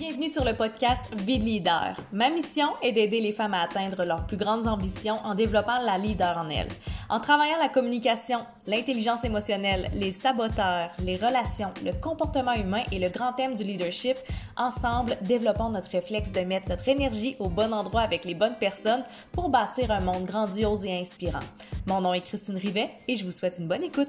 Bienvenue sur le podcast Vie de leader. Ma mission est d'aider les femmes à atteindre leurs plus grandes ambitions en développant la leader en elles. En travaillant la communication, l'intelligence émotionnelle, les saboteurs, les relations, le comportement humain et le grand thème du leadership, ensemble, développons notre réflexe de mettre notre énergie au bon endroit avec les bonnes personnes pour bâtir un monde grandiose et inspirant. Mon nom est Christine Rivet et je vous souhaite une bonne écoute.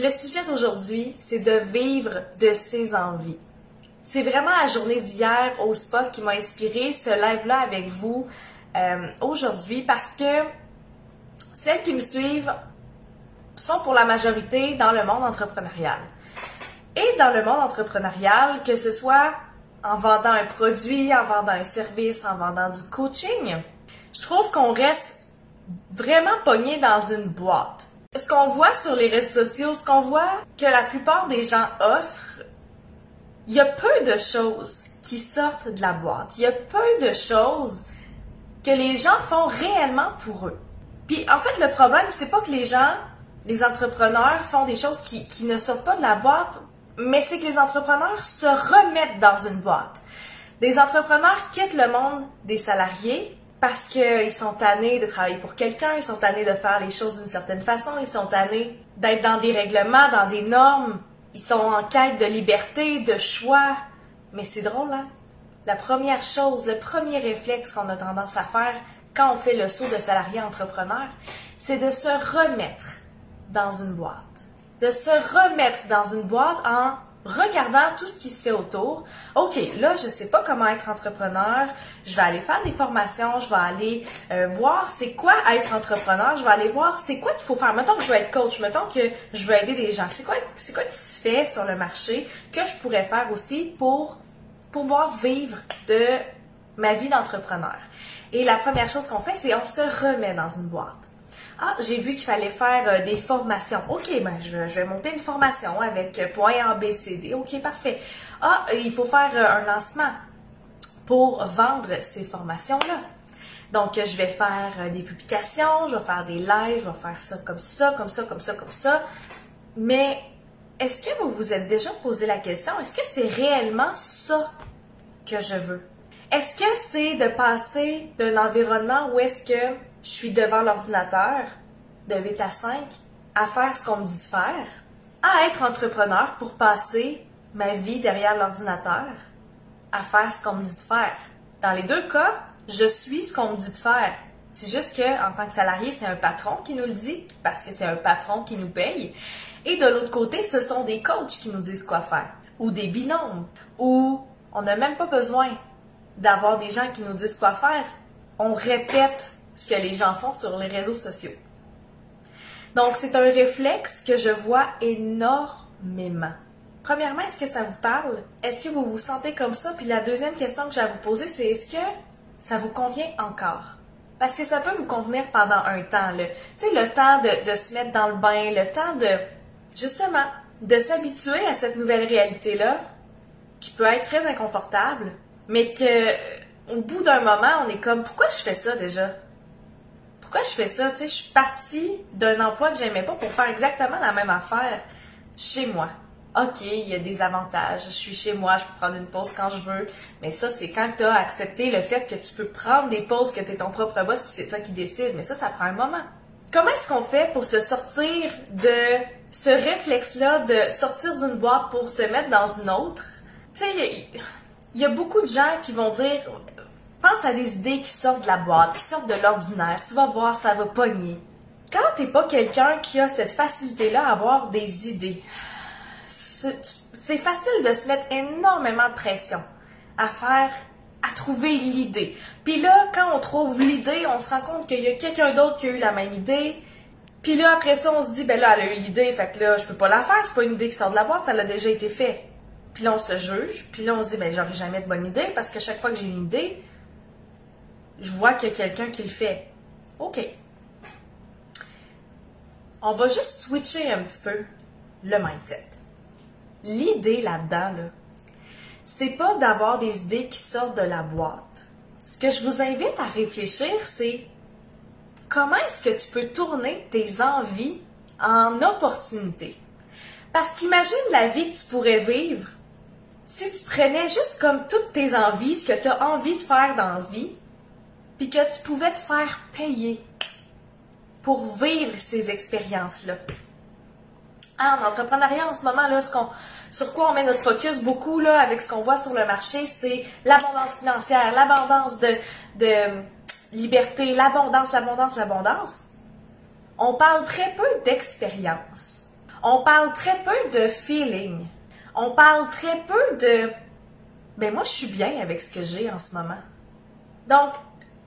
Le sujet d'aujourd'hui, c'est de vivre de ses envies. C'est vraiment la journée d'hier au spot qui m'a inspiré ce live-là avec vous euh, aujourd'hui parce que celles qui me suivent sont pour la majorité dans le monde entrepreneurial. Et dans le monde entrepreneurial, que ce soit en vendant un produit, en vendant un service, en vendant du coaching, je trouve qu'on reste vraiment pogné dans une boîte. Qu'on voit sur les réseaux sociaux, ce qu'on voit que la plupart des gens offrent, il y a peu de choses qui sortent de la boîte. Il y a peu de choses que les gens font réellement pour eux. Puis en fait, le problème, c'est pas que les gens, les entrepreneurs font des choses qui, qui ne sortent pas de la boîte, mais c'est que les entrepreneurs se remettent dans une boîte. Des entrepreneurs quittent le monde des salariés parce qu'ils sont tannés de travailler pour quelqu'un, ils sont tannés de faire les choses d'une certaine façon, ils sont tannés d'être dans des règlements, dans des normes, ils sont en quête de liberté, de choix. Mais c'est drôle, hein? La première chose, le premier réflexe qu'on a tendance à faire quand on fait le saut de salarié entrepreneur, c'est de se remettre dans une boîte. De se remettre dans une boîte en regardant tout ce qui se fait autour. OK, là, je sais pas comment être entrepreneur. Je vais aller faire des formations. Je vais aller euh, voir c'est quoi être entrepreneur. Je vais aller voir c'est quoi qu'il faut faire. Mettons que je veux être coach. Mettons que je veux aider des gens. C'est quoi, c'est quoi qui se fait sur le marché que je pourrais faire aussi pour pouvoir vivre de ma vie d'entrepreneur? Et la première chose qu'on fait, c'est on se remet dans une boîte. Ah, j'ai vu qu'il fallait faire euh, des formations. OK, ben je vais, monter une formation avec euh, point A, B. OK, parfait. Ah, euh, il faut faire un lancement pour vendre ces formations-là. Donc, je vais faire des publications, je vais faire des lives, je vais faire ça comme ça, comme ça, comme ça, comme ça. Mais est-ce que vous vous êtes déjà posé la question, est-ce que c'est réellement ça que je veux? Est-ce que c'est de passer d'un environnement où est-ce que je suis devant l'ordinateur de 8 à 5 à faire ce qu'on me dit de faire, à être entrepreneur pour passer ma vie derrière l'ordinateur à faire ce qu'on me dit de faire. Dans les deux cas, je suis ce qu'on me dit de faire. C'est juste que, en tant que salarié, c'est un patron qui nous le dit, parce que c'est un patron qui nous paye. Et de l'autre côté, ce sont des coachs qui nous disent quoi faire. Ou des binômes. Ou on n'a même pas besoin d'avoir des gens qui nous disent quoi faire. On répète ce que les gens font sur les réseaux sociaux. Donc, c'est un réflexe que je vois énormément. Premièrement, est-ce que ça vous parle? Est-ce que vous vous sentez comme ça? Puis la deuxième question que j'ai à vous poser, c'est est-ce que ça vous convient encore? Parce que ça peut vous convenir pendant un temps. Tu sais, le temps de, de se mettre dans le bain, le temps de, justement, de s'habituer à cette nouvelle réalité-là, qui peut être très inconfortable, mais que au bout d'un moment, on est comme, pourquoi je fais ça déjà? Pourquoi je fais ça? Tu sais, je suis partie d'un emploi que j'aimais pas pour faire exactement la même affaire chez moi. OK, il y a des avantages. Je suis chez moi, je peux prendre une pause quand je veux. Mais ça, c'est quand tu as accepté le fait que tu peux prendre des pauses, que tu es ton propre boss, puis c'est toi qui décides. Mais ça, ça prend un moment. Comment est-ce qu'on fait pour se sortir de ce réflexe-là de sortir d'une boîte pour se mettre dans une autre? Tu sais, il y, a beaucoup de gens qui vont dire Pense à des idées qui sortent de la boîte, qui sortent de l'ordinaire. Tu vas voir, ça va pogner. Quand t'es pas quelqu'un qui a cette facilité-là à avoir des idées, c'est facile de se mettre énormément de pression à faire, à trouver l'idée. Puis là, quand on trouve l'idée, on se rend compte qu'il y a quelqu'un d'autre qui a eu la même idée. Puis là, après ça, on se dit, ben là, elle a eu l'idée, fait que là, je peux pas la faire, c'est pas une idée qui sort de la boîte, ça l'a déjà été fait. Puis là, on se juge, puis là, on se dit, ben j'aurai jamais de bonne idée, parce que chaque fois que j'ai une idée, je vois qu'il y a quelqu'un qui le fait. OK. On va juste switcher un petit peu le mindset. L'idée là-dedans, là, c'est pas d'avoir des idées qui sortent de la boîte. Ce que je vous invite à réfléchir, c'est comment est-ce que tu peux tourner tes envies en opportunités. Parce qu'imagine la vie que tu pourrais vivre si tu prenais juste comme toutes tes envies, ce que tu as envie de faire dans la vie, puis que tu pouvais te faire payer pour vivre ces expériences-là. Ah, en entrepreneuriat, en ce moment, là, ce qu'on, sur quoi on met notre focus beaucoup, là, avec ce qu'on voit sur le marché, c'est l'abondance financière, l'abondance de, de liberté, l'abondance, l'abondance, l'abondance. On parle très peu d'expérience. On parle très peu de feeling. On parle très peu de, ben moi, je suis bien avec ce que j'ai en ce moment. Donc,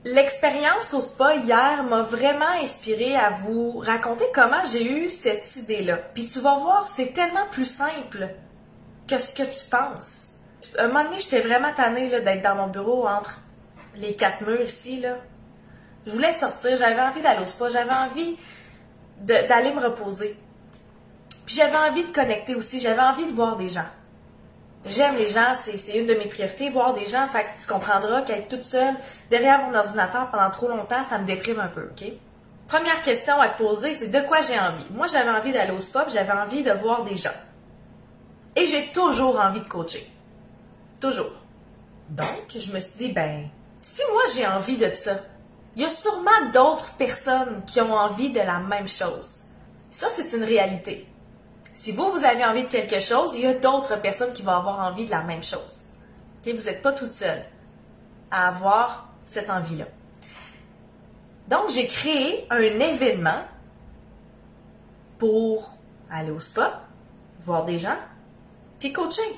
L'expérience au spa hier m'a vraiment inspiré à vous raconter comment j'ai eu cette idée-là. Puis tu vas voir, c'est tellement plus simple que ce que tu penses. Un moment donné, j'étais vraiment tannée d'être dans mon bureau entre les quatre murs ici. Là. Je voulais sortir, j'avais envie d'aller au spa, j'avais envie d'aller me reposer. Puis j'avais envie de connecter aussi, j'avais envie de voir des gens. J'aime les gens, c'est une de mes priorités, voir des gens. Fait que tu comprendras qu'être toute seule derrière mon ordinateur pendant trop longtemps, ça me déprime un peu, OK? Première question à te poser, c'est de quoi j'ai envie? Moi, j'avais envie d'aller au spa, j'avais envie de voir des gens. Et j'ai toujours envie de coacher. Toujours. Donc, je me suis dit, ben, si moi j'ai envie de ça, il y a sûrement d'autres personnes qui ont envie de la même chose. Ça, c'est une réalité. Si vous, vous avez envie de quelque chose, il y a d'autres personnes qui vont avoir envie de la même chose. Vous n'êtes pas toute seule à avoir cette envie-là. Donc, j'ai créé un événement pour aller au spa, voir des gens, puis coacher.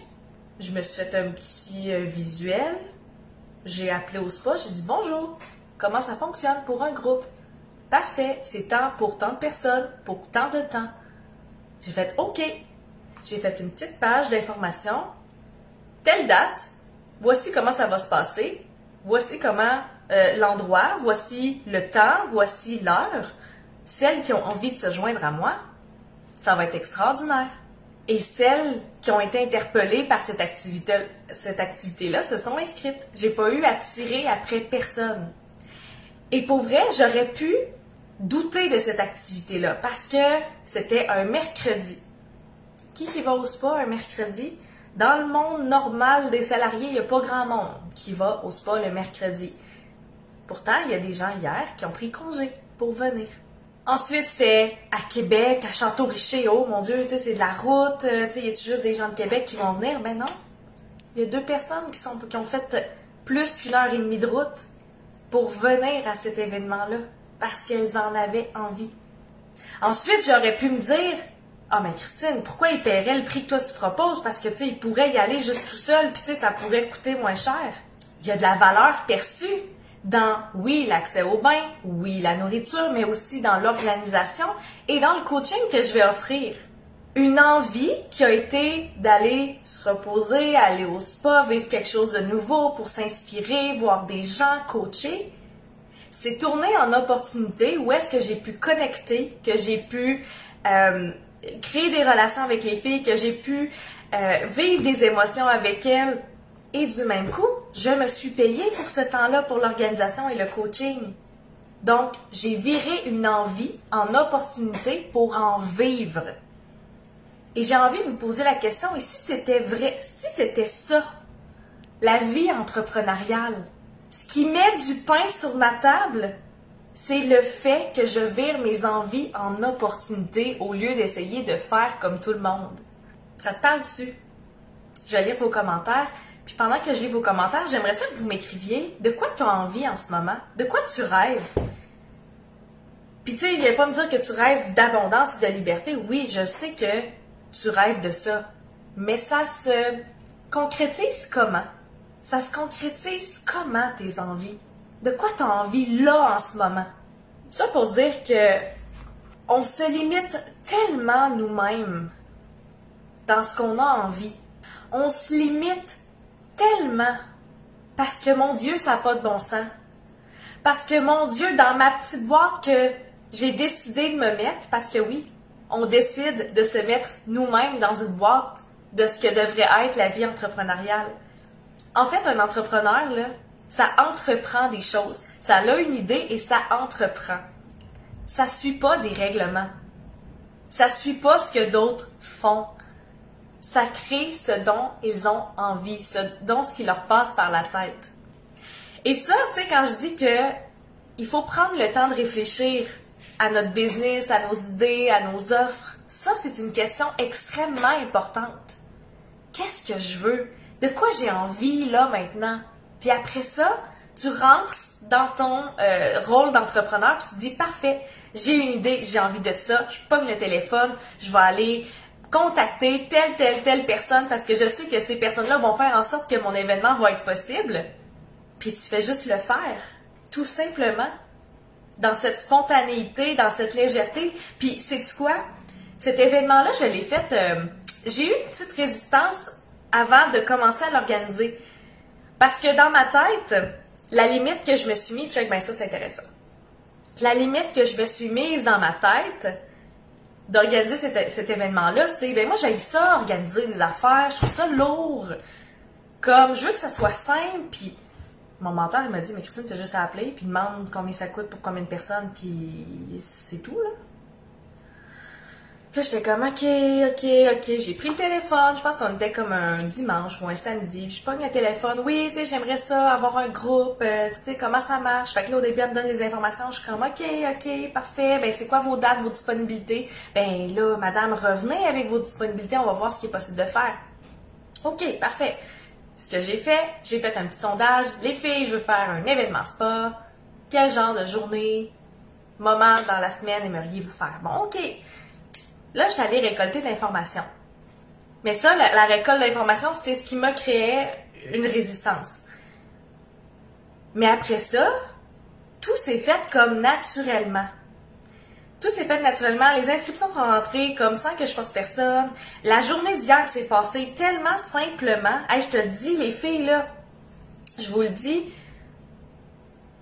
Je me suis fait un petit euh, visuel, j'ai appelé au spa, j'ai dit bonjour, comment ça fonctionne pour un groupe? Parfait, c'est tant pour tant de personnes, pour tant de temps. J'ai fait OK. J'ai fait une petite page d'information. Telle date. Voici comment ça va se passer. Voici comment euh, l'endroit. Voici le temps. Voici l'heure. Celles qui ont envie de se joindre à moi, ça va être extraordinaire. Et celles qui ont été interpellées par cette activité, cette activité-là se sont inscrites. J'ai pas eu à tirer après personne. Et pour vrai, j'aurais pu douter de cette activité-là parce que c'était un mercredi. Qui qui va au spa un mercredi? Dans le monde normal des salariés, il n'y a pas grand monde qui va au spa le mercredi. Pourtant, il y a des gens hier qui ont pris congé pour venir. Ensuite, c'était à Québec, à Château-Richer. Oh mon Dieu, c'est de la route. Euh, il y a juste des gens de Québec qui vont venir? Mais non. Il y a deux personnes qui, sont, qui ont fait plus qu'une heure et demie de route pour venir à cet événement-là parce qu'elles en avaient envie. Ensuite, j'aurais pu me dire Ah, mais Christine, pourquoi il paierait le prix que toi tu proposes? Parce que, tu sais, il pourrait y aller juste tout seul, puis, tu sais, ça pourrait coûter moins cher. Il y a de la valeur perçue dans, oui, l'accès au bain, oui, la nourriture, mais aussi dans l'organisation et dans le coaching que je vais offrir. Une envie qui a été d'aller se reposer, aller au spa, vivre quelque chose de nouveau pour s'inspirer, voir des gens coacher c'est tourné en opportunité où est-ce que j'ai pu connecter, que j'ai pu euh, créer des relations avec les filles, que j'ai pu euh, vivre des émotions avec elles. Et du même coup, je me suis payée pour ce temps-là, pour l'organisation et le coaching. Donc, j'ai viré une envie en opportunité pour en vivre. Et j'ai envie de vous poser la question, et si c'était vrai, si c'était ça, la vie entrepreneuriale, ce qui met du pain sur ma table, c'est le fait que je vire mes envies en opportunité au lieu d'essayer de faire comme tout le monde. Ça te parle dessus? Je vais lire vos commentaires. Puis pendant que je lis vos commentaires, j'aimerais ça que vous m'écriviez de quoi tu as envie en ce moment, de quoi tu rêves? Puis tu sais, viens pas me dire que tu rêves d'abondance et de liberté. Oui, je sais que tu rêves de ça. Mais ça se concrétise comment? Ça se concrétise comment tes envies? De quoi tu as envie là en ce moment? Ça pour dire que on se limite tellement nous-mêmes dans ce qu'on a envie. On se limite tellement parce que mon Dieu, ça n'a pas de bon sens. Parce que mon Dieu, dans ma petite boîte que j'ai décidé de me mettre, parce que oui, on décide de se mettre nous-mêmes dans une boîte de ce que devrait être la vie entrepreneuriale. En fait, un entrepreneur, là, ça entreprend des choses. Ça a une idée et ça entreprend. Ça suit pas des règlements. Ça suit pas ce que d'autres font. Ça crée ce dont ils ont envie, ce dont ce qui leur passe par la tête. Et ça, tu sais, quand je dis que il faut prendre le temps de réfléchir à notre business, à nos idées, à nos offres, ça, c'est une question extrêmement importante. Qu'est-ce que je veux? De quoi j'ai envie là maintenant? Puis après ça, tu rentres dans ton euh, rôle d'entrepreneur, puis tu dis parfait, j'ai une idée, j'ai envie de ça, je pogne le téléphone, je vais aller contacter telle, telle, telle personne parce que je sais que ces personnes-là vont faire en sorte que mon événement va être possible. Puis tu fais juste le faire, tout simplement, dans cette spontanéité, dans cette légèreté. Puis sais-tu quoi? Cet événement-là, je l'ai fait, euh, j'ai eu une petite résistance avant de commencer à l'organiser. Parce que dans ma tête, la limite que je me suis mise, check, ben ça c'est intéressant. La limite que je me suis mise dans ma tête d'organiser cet, événement-là, c'est, ben moi j'ai ça, organiser des affaires, je trouve ça lourd. Comme, je veux que ça soit simple, puis mon mentor, il m'a dit, mais Christine, as juste à appeler, puis demande combien ça coûte pour combien de personnes, puis c'est tout, là. Puis j'étais comme, OK, OK, OK. J'ai pris le téléphone. Je pense qu'on était comme un dimanche ou un samedi. Puis je pogne le téléphone. Oui, tu sais, j'aimerais ça, avoir un groupe. Euh, tu sais, comment ça marche? Fait que là, au début, elle me donne des informations. Je suis comme, OK, OK, parfait. Ben, c'est quoi vos dates, vos disponibilités? Ben, là, madame, revenez avec vos disponibilités. On va voir ce qui est possible de faire. OK, parfait. Ce que j'ai fait, j'ai fait un petit sondage. Les filles, je veux faire un événement spa. Quel genre de journée, moment dans la semaine aimeriez-vous faire? Bon, OK. Là, je suis allée récolter de l'information. Mais ça, la, récolte d'informations, c'est ce qui m'a créé une résistance. Mais après ça, tout s'est fait comme naturellement. Tout s'est fait naturellement. Les inscriptions sont rentrées comme sans que je force personne. La journée d'hier s'est passée tellement simplement. Hey, je te dis, les filles, là, je vous le dis,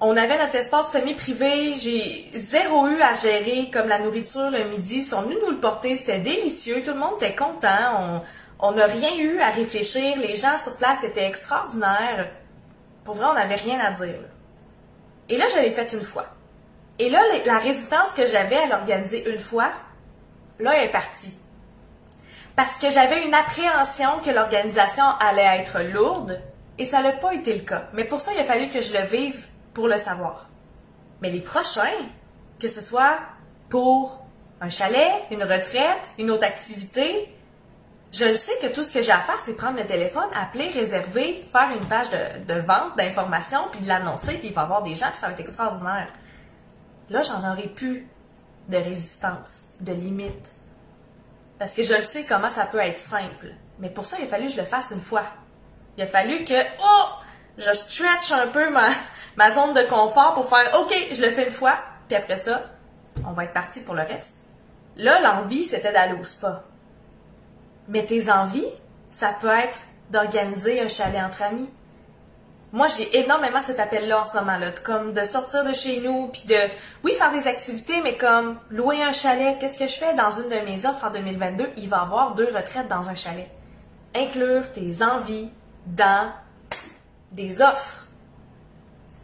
on avait notre espace semi-privé. J'ai zéro eu à gérer comme la nourriture le midi. Ils sont venus nous le porter. C'était délicieux. Tout le monde était content. On n'a rien eu à réfléchir. Les gens sur place étaient extraordinaires. Pour vrai, on n'avait rien à dire. Et là, je l'ai fait une fois. Et là, la résistance que j'avais à l'organiser une fois, là, elle est partie. Parce que j'avais une appréhension que l'organisation allait être lourde, et ça n'a pas été le cas. Mais pour ça, il a fallu que je le vive pour le savoir. Mais les prochains, que ce soit pour un chalet, une retraite, une autre activité, je le sais que tout ce que j'ai à faire, c'est prendre le téléphone, appeler, réserver, faire une page de, vente, d'information, puis de l'annoncer, puis il va y avoir des gens, puis ça va être extraordinaire. Là, j'en aurais plus de résistance, de limite. Parce que je le sais comment ça peut être simple. Mais pour ça, il a fallu que je le fasse une fois. Il a fallu que, oh, je stretch un peu ma, ma zone de confort pour faire OK, je le fais une fois, puis après ça, on va être parti pour le reste. Là, l'envie, c'était d'aller au spa. Mais tes envies, ça peut être d'organiser un chalet entre amis. Moi, j'ai énormément cet appel-là en ce moment-là, comme de sortir de chez nous, puis de, oui, faire des activités, mais comme louer un chalet. Qu'est-ce que je fais dans une de mes offres en 2022? Il va y avoir deux retraites dans un chalet. Inclure tes envies dans des offres.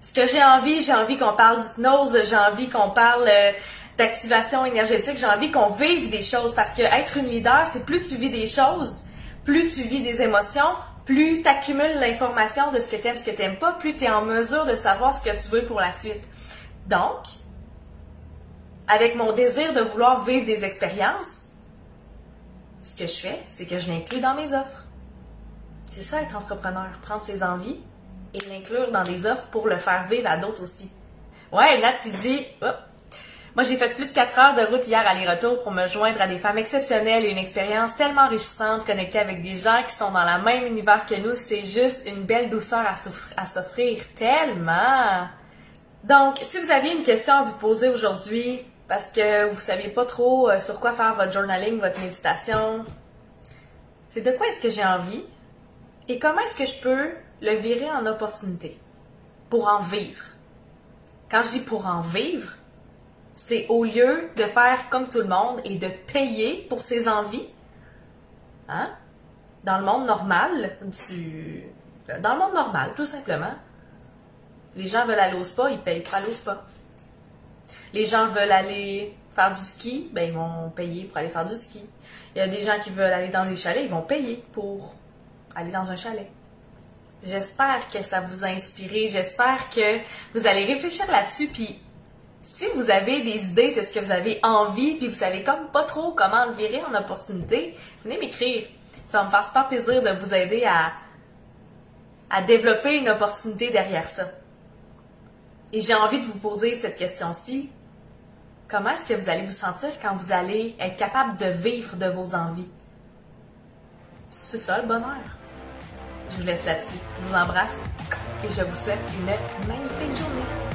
Ce que j'ai envie, j'ai envie qu'on parle d'hypnose, j'ai envie qu'on parle euh, d'activation énergétique, j'ai envie qu'on vive des choses parce que être une leader, c'est plus tu vis des choses, plus tu vis des émotions, plus tu accumules l'information de ce que tu aimes, ce que tu n'aimes pas, plus tu es en mesure de savoir ce que tu veux pour la suite. Donc, avec mon désir de vouloir vivre des expériences, ce que je fais, c'est que je l'inclus dans mes offres. C'est ça être entrepreneur, prendre ses envies, et l'inclure dans des offres pour le faire vivre à d'autres aussi. Ouais, Nat, tu dis, moi j'ai fait plus de 4 heures de route hier aller-retour pour me joindre à des femmes exceptionnelles et une expérience tellement enrichissante connectée avec des gens qui sont dans le même univers que nous. C'est juste une belle douceur à s'offrir tellement. Donc, si vous aviez une question à vous poser aujourd'hui, parce que vous saviez pas trop euh, sur quoi faire votre journaling, votre méditation, c'est de quoi est-ce que j'ai envie? Et comment est-ce que je peux le virer en opportunité pour en vivre. Quand je dis pour en vivre, c'est au lieu de faire comme tout le monde et de payer pour ses envies. Hein? Dans le monde normal, dans le monde normal, tout simplement. Les gens veulent aller au spa, ils payent pour aller au spa. Les gens veulent aller faire du ski, ben ils vont payer pour aller faire du ski. Il y a des gens qui veulent aller dans des chalets, ils vont payer pour aller dans un chalet. J'espère que ça vous a inspiré, j'espère que vous allez réfléchir là-dessus, puis si vous avez des idées de ce que vous avez envie, puis vous savez comme pas trop comment le virer en opportunité, venez m'écrire. Ça me faire super plaisir de vous aider à, à développer une opportunité derrière ça. Et j'ai envie de vous poser cette question-ci. Comment est-ce que vous allez vous sentir quand vous allez être capable de vivre de vos envies? C'est ça le bonheur. Je vous laisse là-dessus. Je vous embrasse et je vous souhaite une magnifique journée.